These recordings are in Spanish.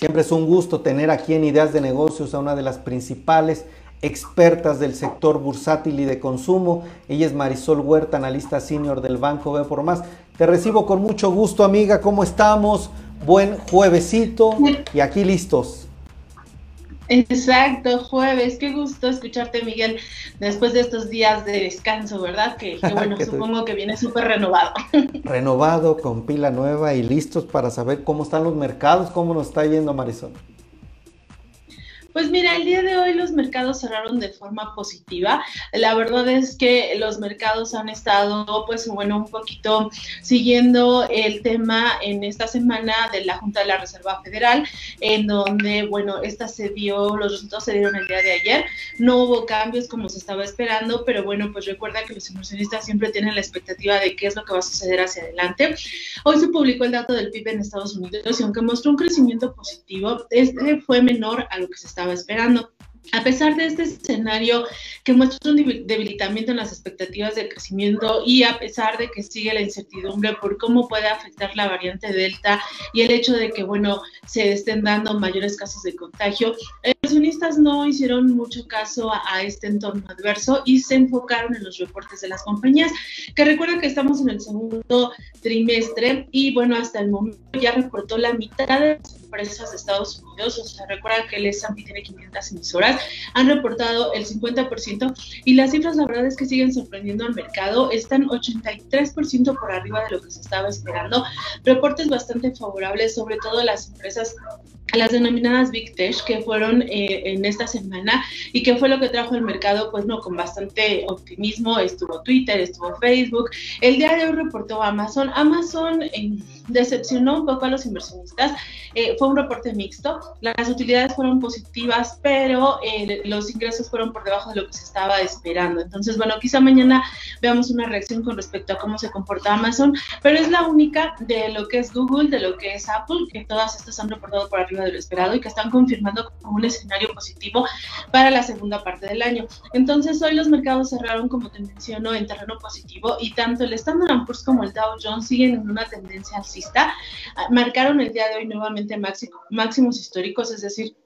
Siempre es un gusto tener aquí en Ideas de Negocios a una de las principales expertas del sector bursátil y de consumo. Ella es Marisol Huerta, analista senior del Banco B por Más. Te recibo con mucho gusto, amiga. ¿Cómo estamos? Buen juevesito y aquí listos. Exacto, jueves. Qué gusto escucharte, Miguel, después de estos días de descanso, ¿verdad? Que, bueno, supongo que viene súper renovado. renovado, con pila nueva y listos para saber cómo están los mercados, cómo nos está yendo, Marisol. Pues mira, el día de hoy los mercados cerraron de forma positiva. La verdad es que los mercados han estado, pues bueno, un poquito siguiendo el tema en esta semana de la Junta de la Reserva Federal, en donde, bueno, esta se dio, los resultados se dieron el día de ayer. No hubo cambios como se estaba esperando, pero bueno, pues recuerda que los inversionistas siempre tienen la expectativa de qué es lo que va a suceder hacia adelante. Hoy se publicó el dato del PIB en Estados Unidos y aunque mostró un crecimiento positivo, este fue menor a lo que se estaba estaba esperando. A pesar de este escenario que muestra un debilitamiento en las expectativas de crecimiento y a pesar de que sigue la incertidumbre por cómo puede afectar la variante Delta y el hecho de que, bueno, se estén dando mayores casos de contagio, los inversionistas no hicieron mucho caso a, este entorno adverso y se enfocaron en los reportes de las compañías, que recuerden que estamos en el segundo trimestre y, bueno, hasta el momento ya reportó la mitad de las empresas de Estados Unidos, o sea, recuerda que el S&P tiene 500 emisoras, han reportado el 50% y las cifras la verdad es que siguen sorprendiendo al mercado, están 83% por arriba de lo que se estaba esperando, reportes bastante favorables, sobre todo las empresas las denominadas Big Tech que fueron eh, en esta semana y que fue lo que trajo el mercado, pues no, con bastante optimismo, estuvo Twitter, estuvo Facebook. El día de hoy reportó Amazon. Amazon eh, decepcionó un poco a los inversionistas, eh, fue un reporte mixto, las utilidades fueron positivas, pero los ingresos fueron por debajo de lo que se estaba esperando. Entonces, bueno, quizá mañana veamos una reacción con respecto a cómo se comporta Amazon, pero es la única de lo que es Google, de lo que es Apple, que todas estas han reportado por arriba de lo esperado y que están confirmando como un escenario positivo para la segunda parte del año. Entonces, hoy los mercados cerraron, como te menciono, en terreno positivo y tanto el Standard Poor's como el Dow Jones siguen en una tendencia alcista. Ah, marcaron el día de hoy nuevamente máximos históricos, es decir,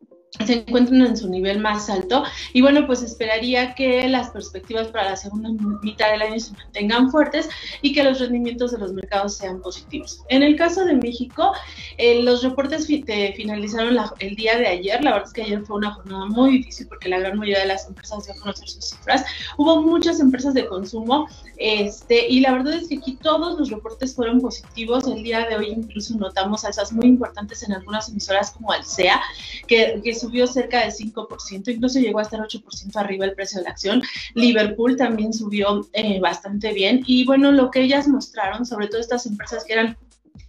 se encuentran en su nivel más alto. Y bueno pues esperaría que las perspectivas para la segunda mitad del año se mantengan fuertes y que los rendimientos de los mercados sean positivos. En el caso de México, eh, los reportes finalizaron el día de ayer, la verdad es que ayer fue una jornada muy difícil porque la gran mayoría de las empresas dio a conocer sus cifras, hubo muchas empresas de consumo este, y la verdad es que aquí todos los reportes fueron positivos, el día de hoy incluso notamos alzas muy importantes en algunas emisoras como Alsea, que, que subió cerca del 5%, incluso llegó a estar 8% arriba el precio de la acción. Liverpool también subió eh, bastante bien y bueno, lo que ellas mostraron, sobre todo estas empresas que eran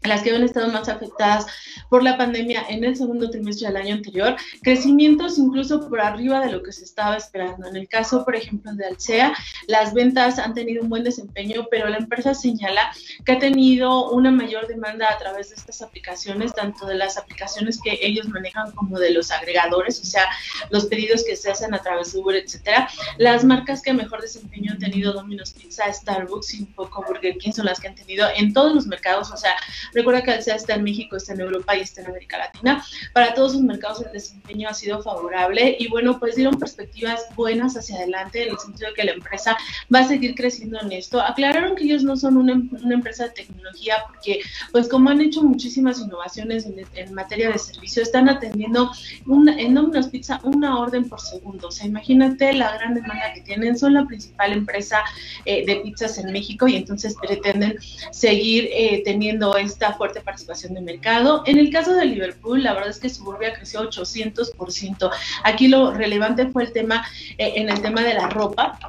las que habían estado más afectadas por la pandemia en el segundo trimestre del año anterior, crecimientos incluso por arriba de lo que se estaba esperando. En el caso, por ejemplo, de Alsea, las ventas han tenido un buen desempeño, pero la empresa señala que ha tenido una mayor demanda a través de estas aplicaciones, tanto de las aplicaciones que ellos manejan como de los agregadores, o sea, los pedidos que se hacen a través de Uber, etcétera. Las marcas que mejor desempeño han tenido Domino's Pizza, Starbucks y un poco Burger King son las que han tenido en todos los mercados, o sea, Recuerda que Alsea está en México, está en Europa y está en América Latina. Para todos sus mercados el desempeño ha sido favorable y bueno, pues dieron perspectivas buenas hacia adelante en el sentido de que la empresa va a seguir creciendo en esto. Aclararon que ellos no son una, empresa de tecnología porque pues como han hecho muchísimas innovaciones en, materia de servicio, están atendiendo una, en Domino's Pizza una orden por segundo. O sea, imagínate la gran demanda que tienen. Son la principal empresa eh, de pizzas en México y entonces pretenden seguir eh, teniendo esta fuerte participación de mercado. En el caso de Liverpool, la verdad es que Suburbia creció 800%. Aquí lo relevante fue el tema, eh, en el tema de la ropa,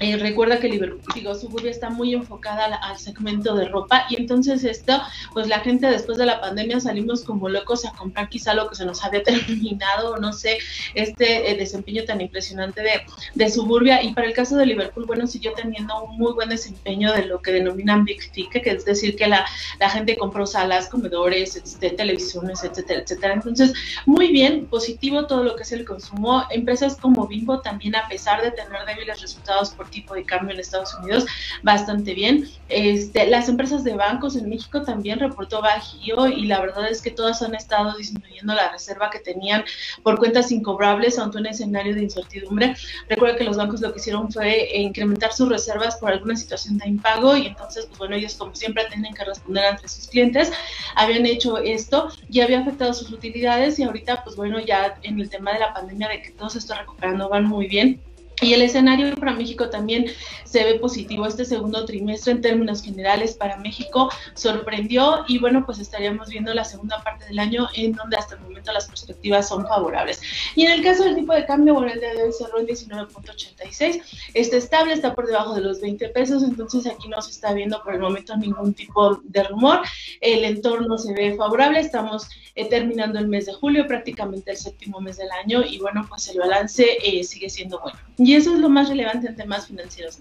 eh, recuerda que Liverpool, digo, Suburbia está muy enfocada al, segmento de ropa y entonces esto, pues la gente después de la pandemia salimos como locos a comprar quizá lo que se nos había terminado, no sé, este eh, desempeño tan impresionante de, de, Suburbia y para el caso de Liverpool, bueno, siguió teniendo un muy buen desempeño de lo que denominan Big Ticket, que es decir, que la, la gente compró salas, comedores, este, televisiones, etcétera, etcétera. Entonces, muy bien, positivo todo lo que es el consumo. Empresas como Bimbo también, a pesar de tener débiles resultados por tipo de cambio en Estados Unidos, bastante bien. Este, las empresas de bancos en México también reportó bajío y la verdad es que todas han estado disminuyendo la reserva que tenían por cuentas incobrables ante un escenario de incertidumbre. Recuerda que los bancos lo que hicieron fue incrementar sus reservas por alguna situación de impago y entonces, pues bueno, ellos como siempre tienen que responder ante sus clientes, habían hecho esto y había afectado sus utilidades y ahorita, pues bueno, ya en el tema de la pandemia, de que todo se está recuperando, van muy bien y el escenario para México también se ve positivo. Este segundo trimestre en términos generales para México sorprendió y bueno, pues estaríamos viendo la segunda parte del año en donde hasta el momento las perspectivas son favorables. Y en el caso del tipo de cambio, bueno, el día de hoy cerró en 19.86, está estable, está por debajo de los 20 pesos, entonces aquí no se está viendo por el momento ningún tipo de rumor. El entorno se ve favorable, estamos eh, terminando el mes de julio, prácticamente el séptimo mes del año y bueno, pues el balance eh, sigue siendo bueno. Y eso es lo más relevante en temas financieros.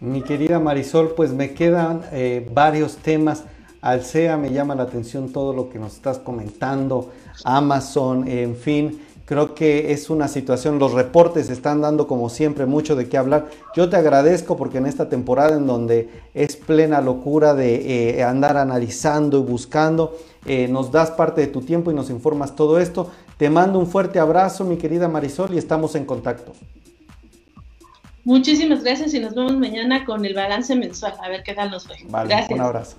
Mi querida Marisol, pues me quedan eh, varios temas. Alcea me llama la atención todo lo que nos estás comentando, Amazon, en fin. Creo que es una situación, los reportes están dando como siempre mucho de qué hablar. Yo te agradezco porque en esta temporada en donde es plena locura de eh, andar analizando y buscando, eh, nos das parte de tu tiempo y nos informas todo esto. Te mando un fuerte abrazo, mi querida Marisol, y estamos en contacto. Muchísimas gracias y nos vemos mañana con el balance mensual. A ver qué tal nos fue. Vale, gracias. Un abrazo.